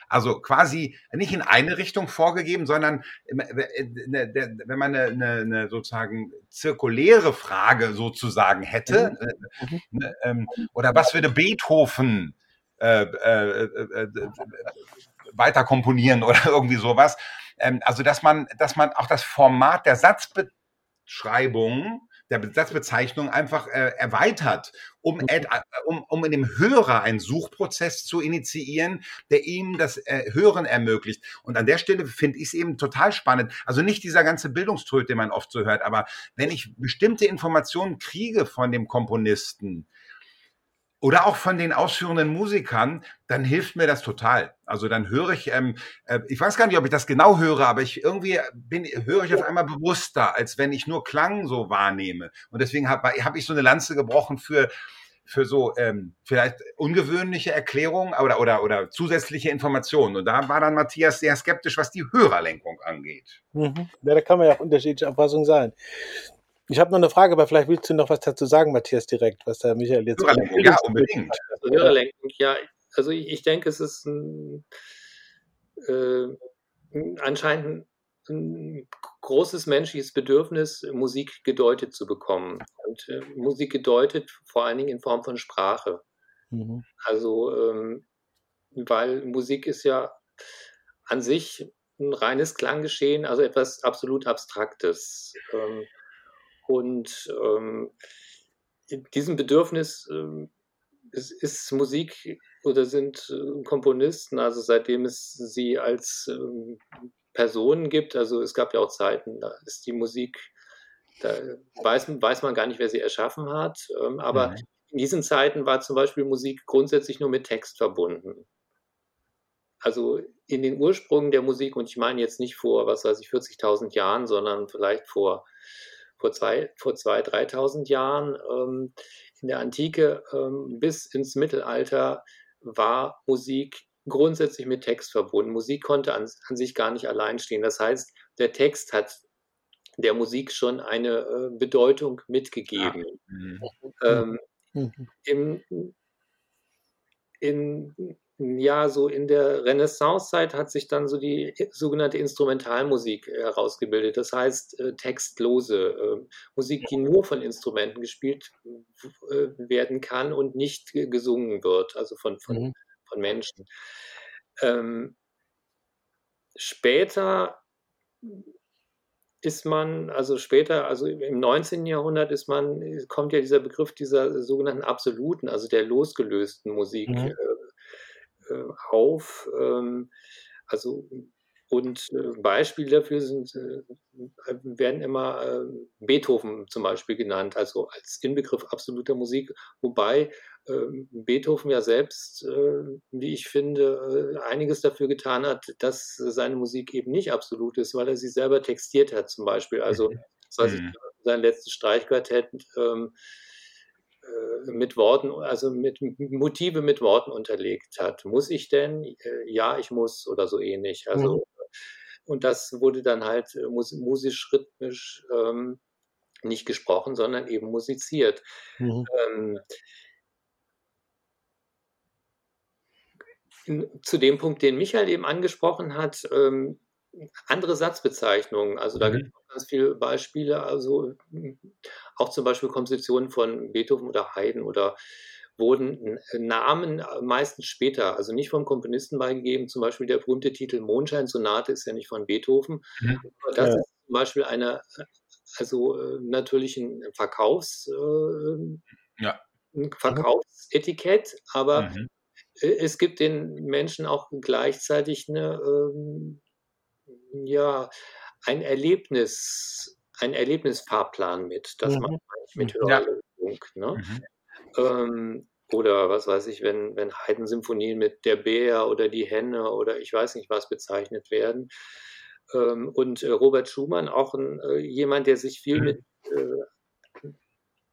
Also quasi nicht in eine Richtung vorgegeben, sondern wenn man eine, eine, eine sozusagen zirkuläre Frage sozusagen hätte, mhm. mhm. Äh, ähm, oder was würde Beethoven äh, äh, äh, äh weiter komponieren oder irgendwie sowas. Ähm, also dass man, dass man auch das Format der Satzbeschreibung der Satzbezeichnung einfach äh, erweitert, um, äh, um, um in dem Hörer einen Suchprozess zu initiieren, der ihm das äh, Hören ermöglicht. Und an der Stelle finde ich es eben total spannend. Also nicht dieser ganze Bildungströd, den man oft so hört, aber wenn ich bestimmte Informationen kriege von dem Komponisten, oder auch von den ausführenden Musikern, dann hilft mir das total. Also dann höre ich, ähm, äh, ich weiß gar nicht, ob ich das genau höre, aber ich irgendwie bin, höre ich auf einmal bewusster, als wenn ich nur Klang so wahrnehme. Und deswegen habe hab ich so eine Lanze gebrochen für für so ähm, vielleicht ungewöhnliche Erklärungen oder, oder, oder zusätzliche Informationen. Und da war dann Matthias sehr skeptisch, was die Hörerlenkung angeht. Mhm. Ja, da kann man ja auch unterschiedliche Auffassungen sein. Ich habe noch eine Frage, aber vielleicht willst du noch was dazu sagen, Matthias, direkt, was der Michael jetzt. Hörerlenkung, ja, unbedingt. Also Hörerlenkung, ja. Also ich, ich denke, es ist ein, äh, anscheinend ein großes menschliches Bedürfnis, Musik gedeutet zu bekommen. Und äh, Musik gedeutet vor allen Dingen in Form von Sprache. Mhm. Also, ähm, weil Musik ist ja an sich ein reines Klanggeschehen, also etwas absolut Abstraktes. Ähm, und ähm, in diesem Bedürfnis ähm, ist, ist, Musik oder sind äh, Komponisten, also seitdem es sie als ähm, Personen gibt, also es gab ja auch Zeiten, da ist die Musik, da weiß, weiß man gar nicht, wer sie erschaffen hat, ähm, aber mhm. in diesen Zeiten war zum Beispiel Musik grundsätzlich nur mit Text verbunden. Also in den Ursprüngen der Musik, und ich meine jetzt nicht vor, was weiß ich, 40.000 Jahren, sondern vielleicht vor vor zwei, vor zwei 3.000 Jahren. Ähm, in der Antike ähm, bis ins Mittelalter war Musik grundsätzlich mit Text verbunden. Musik konnte an, an, sich gar nicht allein stehen. Das heißt, der Text hat der Musik schon eine äh, Bedeutung mitgegeben. Ja. Mhm. Ähm, mhm. im, in, ja, so in der Renaissancezeit hat sich dann so die sogenannte Instrumentalmusik herausgebildet. Das heißt äh, textlose äh, Musik, die nur von Instrumenten gespielt äh, werden kann und nicht gesungen wird, also von, von, mhm. von Menschen. Ähm, später ist man, also später, also im 19. Jahrhundert ist man, kommt ja dieser Begriff dieser sogenannten absoluten, also der losgelösten Musik mhm. Äh, auf. Ähm, also und äh, Beispiele dafür sind, äh, werden immer Beethoven zum Beispiel genannt, also als Inbegriff absoluter Musik, wobei ähm, Beethoven ja selbst, wie ich finde, einiges dafür getan hat, dass seine Musik eben nicht absolut ist, weil er sie selber textiert hat zum Beispiel. Also das heißt, mhm. sein letztes Streichquartett ähm, äh, mit Worten, also mit Motive mit Worten unterlegt hat. Muss ich denn? Äh, ja, ich muss oder so ähnlich. Also, mhm. und das wurde dann halt äh, musisch, rhythmisch ähm, nicht gesprochen, sondern eben musiziert. Mhm. Ähm, zu dem Punkt, den Michael eben angesprochen hat, ähm, andere Satzbezeichnungen. Also da mhm. gibt es ganz viele Beispiele. Also auch zum Beispiel Kompositionen von Beethoven oder Haydn oder wurden Namen meistens später, also nicht vom Komponisten beigegeben. Zum Beispiel der berühmte Titel Mondschein-Sonate ist ja nicht von Beethoven. Mhm. Das ja. ist zum Beispiel eine, also äh, natürlich ein Verkaufs, äh, ja. Verkaufsetikett, aber mhm. es gibt den Menschen auch gleichzeitig eine ähm, ja, ein Erlebnis, ein Erlebnisfahrplan mit, das mhm. man mit Hörerlösung. Ne? Mhm. Ähm, oder was weiß ich, wenn, wenn Haydn-Symphonien mit der Bär oder die Henne oder ich weiß nicht was bezeichnet werden. Ähm, und äh, Robert Schumann, auch ein, äh, jemand, der sich viel mhm. mit äh,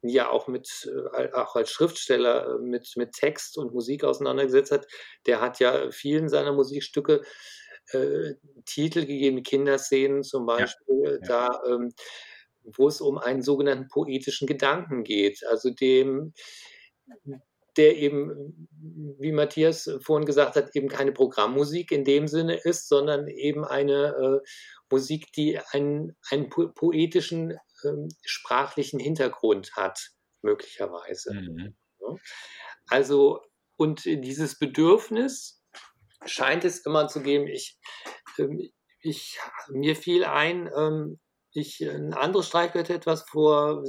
ja auch mit äh, auch als Schriftsteller äh, mit mit Text und Musik auseinandergesetzt hat, der hat ja vielen seiner Musikstücke äh, Titel gegeben, Kinderszenen zum Beispiel, ja. da, ähm, wo es um einen sogenannten poetischen Gedanken geht, also dem, der eben, wie Matthias vorhin gesagt hat, eben keine Programmmusik in dem Sinne ist, sondern eben eine äh, Musik, die einen, einen po poetischen, ähm, sprachlichen Hintergrund hat, möglicherweise. Mhm. Also, und dieses Bedürfnis, scheint es immer zu geben. Ich, ähm, ich, mir fiel ein, ähm, ich, ein anderes Streichquartett, was vor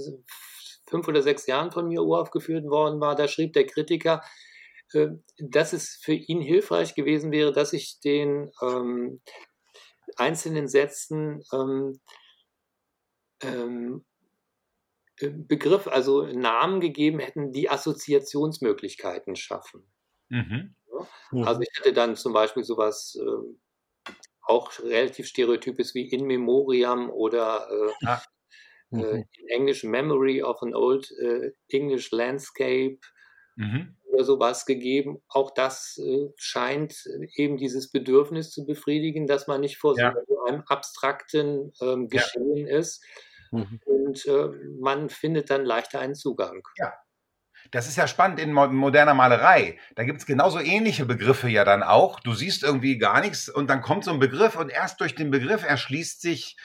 fünf oder sechs Jahren von mir uraufgeführt worden war, da schrieb der Kritiker, äh, dass es für ihn hilfreich gewesen wäre, dass ich den ähm, einzelnen Sätzen ähm, ähm, Begriff, also Namen gegeben hätten, die Assoziationsmöglichkeiten schaffen. Mhm. Mhm. Also ich hätte dann zum Beispiel sowas äh, auch relativ Stereotypes wie In Memoriam oder äh, ah. äh, mhm. in Englisch Memory of an Old äh, English Landscape mhm. oder sowas gegeben. Auch das äh, scheint eben dieses Bedürfnis zu befriedigen, dass man nicht vor ja. so einem abstrakten ähm, Geschehen ja. ist. Mhm. Und äh, man findet dann leichter einen Zugang. Ja, das ist ja spannend in moderner Malerei. Da gibt es genauso ähnliche Begriffe ja dann auch. Du siehst irgendwie gar nichts und dann kommt so ein Begriff und erst durch den Begriff erschließt sich,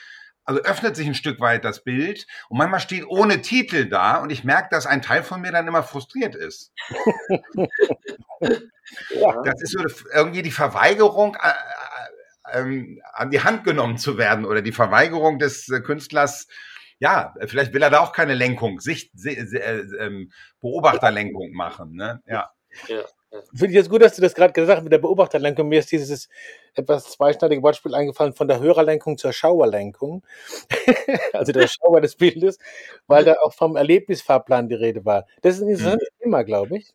also öffnet sich ein Stück weit das Bild und manchmal steht ohne Titel da und ich merke, dass ein Teil von mir dann immer frustriert ist. ja. Das ist so irgendwie die Verweigerung, äh, äh, ähm, an die Hand genommen zu werden oder die Verweigerung des äh, Künstlers, ja, vielleicht will er da auch keine Lenkung, Sicht, äh, äh, Beobachterlenkung machen. Ne? Ja. ja. Finde ich jetzt gut, dass du das gerade gesagt hast mit der Beobachterlenkung. Mir ist dieses etwas zweischneidige Wortspiel eingefallen von der Hörerlenkung zur Schauerlenkung. also der Schauer des Bildes, weil da auch vom Erlebnisfahrplan die Rede war. Das ist ein interessantes mhm. Thema, glaube ich.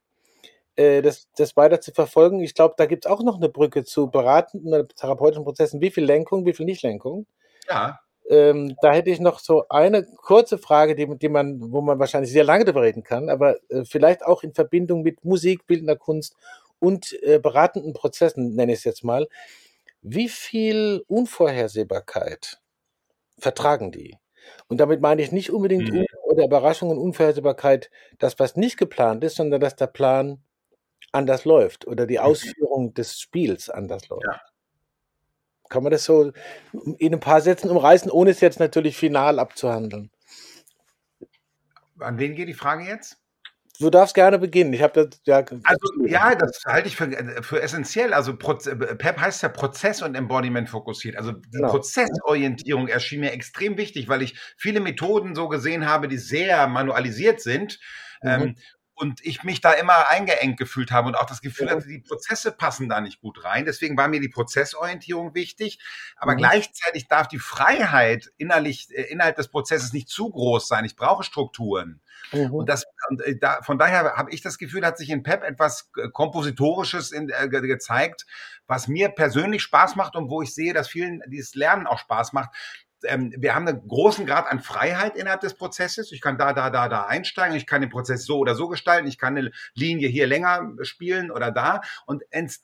Äh, das, das weiter zu verfolgen. Ich glaube, da gibt es auch noch eine Brücke zu beratenden oder therapeutischen Prozessen. Wie viel Lenkung, wie viel Nicht-Lenkung? Ja. Ähm, da hätte ich noch so eine kurze Frage, die, die man, wo man wahrscheinlich sehr lange darüber reden kann, aber äh, vielleicht auch in Verbindung mit Musik, bildender Kunst und äh, beratenden Prozessen, nenne ich es jetzt mal. Wie viel Unvorhersehbarkeit vertragen die? Und damit meine ich nicht unbedingt mhm. oder Überraschung und Unvorhersehbarkeit, das, was nicht geplant ist, sondern dass der Plan anders läuft oder die mhm. Ausführung des Spiels anders läuft. Ja. Kann man das so in ein paar Sätzen umreißen, ohne es jetzt natürlich final abzuhandeln? An wen geht die Frage jetzt? Du darfst gerne beginnen. Ich habe das ja. Also ja, das halte ich für, für essentiell. Also PEP heißt ja Prozess und Embodiment fokussiert. Also die genau. Prozessorientierung erschien mir extrem wichtig, weil ich viele Methoden so gesehen habe, die sehr manualisiert sind. Mhm. Ähm, und ich mich da immer eingeengt gefühlt habe und auch das Gefühl hatte, die Prozesse passen da nicht gut rein. Deswegen war mir die Prozessorientierung wichtig. Aber mhm. gleichzeitig darf die Freiheit innerlich, äh, innerhalb des Prozesses nicht zu groß sein. Ich brauche Strukturen. Mhm. Und das, und äh, da, von daher habe ich das Gefühl, hat sich in PEP etwas äh, Kompositorisches in, äh, gezeigt, was mir persönlich Spaß macht und wo ich sehe, dass vielen dieses Lernen auch Spaß macht ähm, wir haben einen großen Grad an Freiheit innerhalb des Prozesses. Ich kann da, da, da, da einsteigen. Ich kann den Prozess so oder so gestalten. Ich kann eine Linie hier länger spielen oder da. Und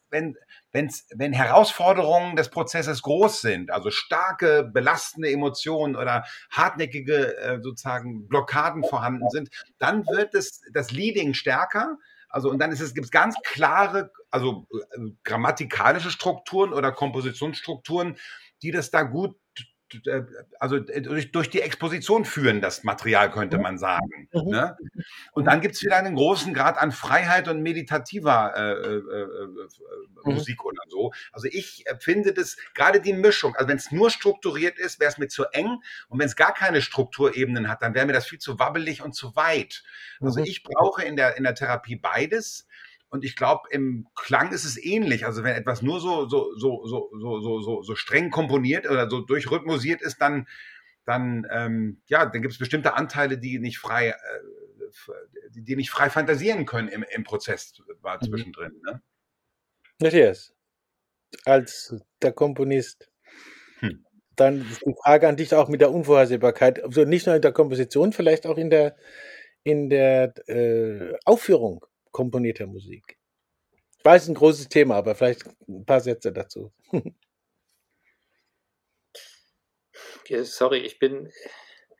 wenn, wenn's, wenn Herausforderungen des Prozesses groß sind, also starke, belastende Emotionen oder hartnäckige äh, sozusagen Blockaden vorhanden sind, dann wird es, das Leading stärker. Also und dann ist es gibt es ganz klare, also äh, grammatikalische Strukturen oder Kompositionsstrukturen, die das da gut also äh, durch, durch die Exposition führen, das Material, könnte man sagen. Mhm. Ne? Und dann gibt es wieder einen großen Grad an Freiheit und meditativer äh, äh, äh, mhm. Musik oder so. Also ich finde das, gerade die Mischung, also wenn es nur strukturiert ist, wäre es mir zu eng. Und wenn es gar keine Strukturebenen hat, dann wäre mir das viel zu wabbelig und zu weit. Also mhm. ich brauche in der, in der Therapie beides. Und ich glaube, im Klang ist es ähnlich. Also wenn etwas nur so, so, so, so, so, so, so, so streng komponiert oder so durchrhythmosiert ist, dann, dann, ähm, ja, dann gibt es bestimmte Anteile, die nicht frei, äh, die nicht frei fantasieren können im, im Prozess war mhm. zwischendrin. Ne? Matthias, als der Komponist, hm. dann die Frage an dich auch mit der Unvorhersehbarkeit, also nicht nur in der Komposition, vielleicht auch in der, in der äh, Aufführung komponierter Musik? Ich weiß, ein großes Thema, aber vielleicht ein paar Sätze dazu. Sorry, ich bin.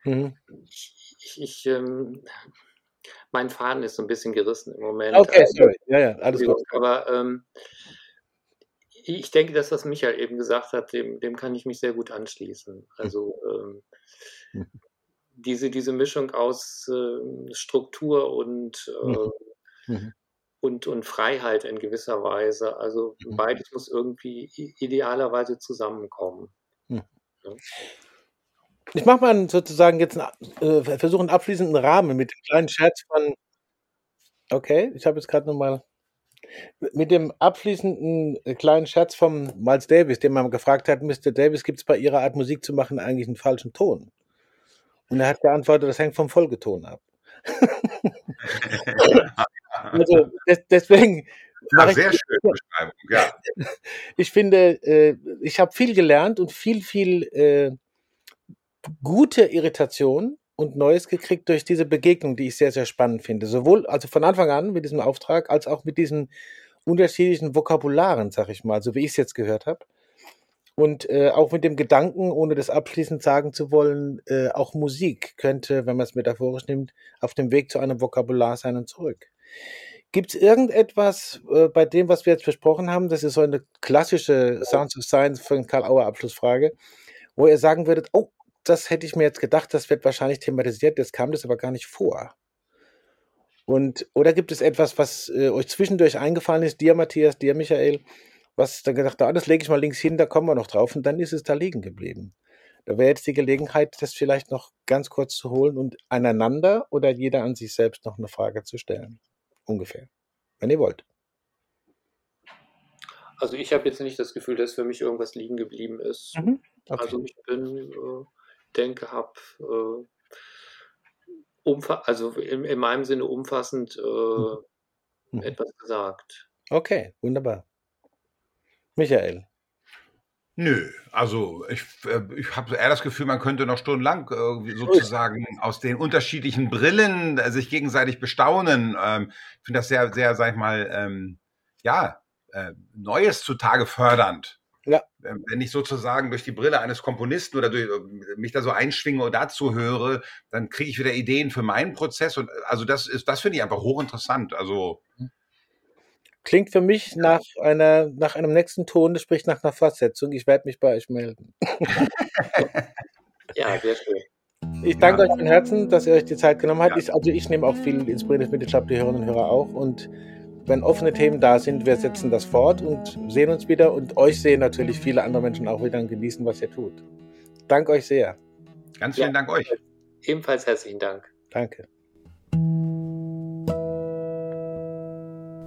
Mhm. Ich, ich, ich ähm, mein Faden ist so ein bisschen gerissen im Moment. Okay, also, sorry. Ja, ja, alles gut. Aber ähm, ich denke, dass was Michael eben gesagt hat, dem, dem kann ich mich sehr gut anschließen. Also ähm, mhm. diese, diese Mischung aus äh, Struktur und äh, mhm. Und, und Freiheit in gewisser Weise. Also mhm. beides muss irgendwie idealerweise zusammenkommen. Mhm. Ja. Ich mache mal sozusagen jetzt einen, äh, versuche einen abschließenden Rahmen mit dem kleinen Scherz von. Okay, ich habe jetzt gerade nochmal mit dem abschließenden äh, kleinen Scherz von Miles Davis, den man gefragt hat, Mr. Davis, gibt es bei Ihrer Art Musik zu machen eigentlich einen falschen Ton? Und er hat geantwortet, das hängt vom Folgeton ab. Also des, deswegen. Ja, sehr ich, schöne Beschreibung, ja. Ich finde, äh, ich habe viel gelernt und viel, viel äh, gute Irritation und Neues gekriegt durch diese Begegnung, die ich sehr, sehr spannend finde. Sowohl also von Anfang an mit diesem Auftrag, als auch mit diesen unterschiedlichen Vokabularen, sag ich mal, so wie ich es jetzt gehört habe. Und äh, auch mit dem Gedanken, ohne das abschließend sagen zu wollen, äh, auch Musik könnte, wenn man es metaphorisch nimmt, auf dem Weg zu einem Vokabular sein und zurück. Gibt es irgendetwas äh, bei dem, was wir jetzt besprochen haben, das ist so eine klassische Sounds of Science von Karl Auer Abschlussfrage, wo ihr sagen würdet, oh, das hätte ich mir jetzt gedacht, das wird wahrscheinlich thematisiert, jetzt kam das aber gar nicht vor. Und, oder gibt es etwas, was äh, euch zwischendurch eingefallen ist, dir Matthias, dir Michael, was dann gedacht, ah, das lege ich mal links hin, da kommen wir noch drauf und dann ist es da liegen geblieben. Da wäre jetzt die Gelegenheit, das vielleicht noch ganz kurz zu holen und aneinander oder jeder an sich selbst noch eine Frage zu stellen ungefähr, wenn ihr wollt. Also ich habe jetzt nicht das Gefühl, dass für mich irgendwas liegen geblieben ist. Mhm. Okay. Also ich bin, äh, denke, habe äh, also in, in, meinem Sinne umfassend äh, mhm. etwas gesagt. Okay, wunderbar. Michael. Nö, also ich, äh, ich habe eher das Gefühl, man könnte noch stundenlang äh, sozusagen aus den unterschiedlichen Brillen äh, sich gegenseitig bestaunen. Ähm, ich finde das sehr, sehr, sag ich mal, ähm, ja, äh, Neues zutage fördernd. Ja. Ähm, wenn ich sozusagen durch die Brille eines Komponisten oder durch, äh, mich da so einschwinge und dazu höre, dann kriege ich wieder Ideen für meinen Prozess. Und also das ist, das finde ich einfach hochinteressant. Also mhm. Klingt für mich nach einer, nach einem nächsten Ton, das spricht nach einer Fortsetzung. Ich werde mich bei euch melden. ja, sehr schön. Ich danke ja. euch von Herzen, dass ihr euch die Zeit genommen habt. Ja. Ich, also ich nehme auch viel Inspiriertes mit, ich glaube die Hörerinnen und Hörer auch. Und wenn offene Themen da sind, wir setzen das fort und sehen uns wieder. Und euch sehen natürlich viele andere Menschen auch wieder und genießen, was ihr tut. Danke euch sehr. Ganz vielen ja. Dank euch. Ebenfalls herzlichen Dank. Danke.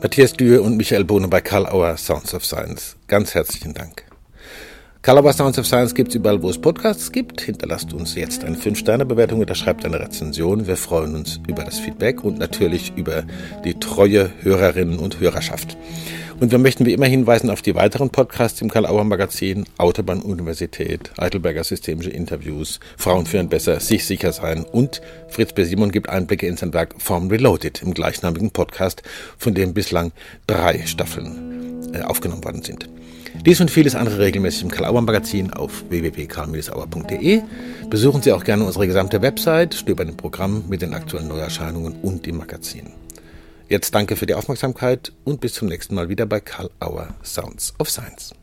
Matthias Dürr und Michael Bohne bei Karl Auer Sounds of Science. Ganz herzlichen Dank. Karl Auer Sounds of Science gibt es überall, wo es Podcasts gibt. Hinterlasst uns jetzt eine 5-Sterne-Bewertung oder schreibt eine Rezension. Wir freuen uns über das Feedback und natürlich über die treue Hörerinnen und Hörerschaft. Und wir möchten wie immer hinweisen auf die weiteren Podcasts im Karl-Auer Magazin, Autobahn-Universität, Heidelberger Systemische Interviews, Frauen führen besser, sich sicher sein und Fritz B. Simon gibt Einblicke in sein Werk Form Reloaded im gleichnamigen Podcast, von dem bislang drei Staffeln äh, aufgenommen worden sind. Dies und vieles andere regelmäßig im Karl-Auer Magazin auf www.karl-auer.de. Besuchen Sie auch gerne unsere gesamte Website, stöbern im Programm mit den aktuellen Neuerscheinungen und im Magazin. Jetzt danke für die Aufmerksamkeit und bis zum nächsten Mal wieder bei Karl Auer Sounds of Science.